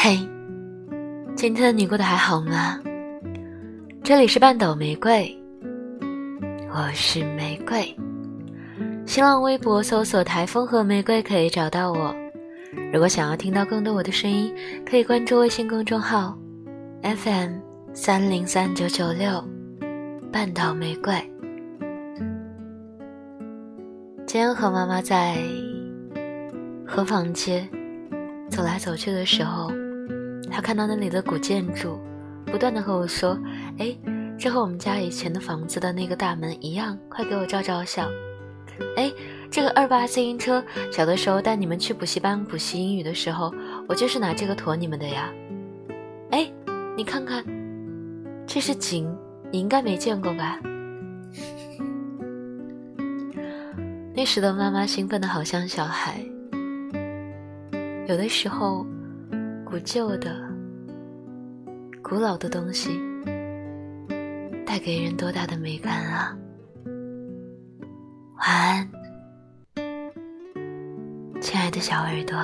嘿，今天你过得还好吗？这里是半岛玫瑰，我是玫瑰。新浪微博搜索“台风和玫瑰”可以找到我。如果想要听到更多我的声音，可以关注微信公众号 FM 三零三九九六半岛玫瑰。今天和妈妈在河坊街走来走去的时候。他看到那里的古建筑，不断的和我说：“哎，这和我们家以前的房子的那个大门一样，快给我照照相。”哎，这个二八自行车，小的时候带你们去补习班补习英语的时候，我就是拿这个驮你们的呀。哎，你看看，这是井，你应该没见过吧？那时的妈妈兴奋的好像小孩，有的时候。古旧的、古老的东西，带给人多大的美感啊！晚安，亲爱的小耳朵。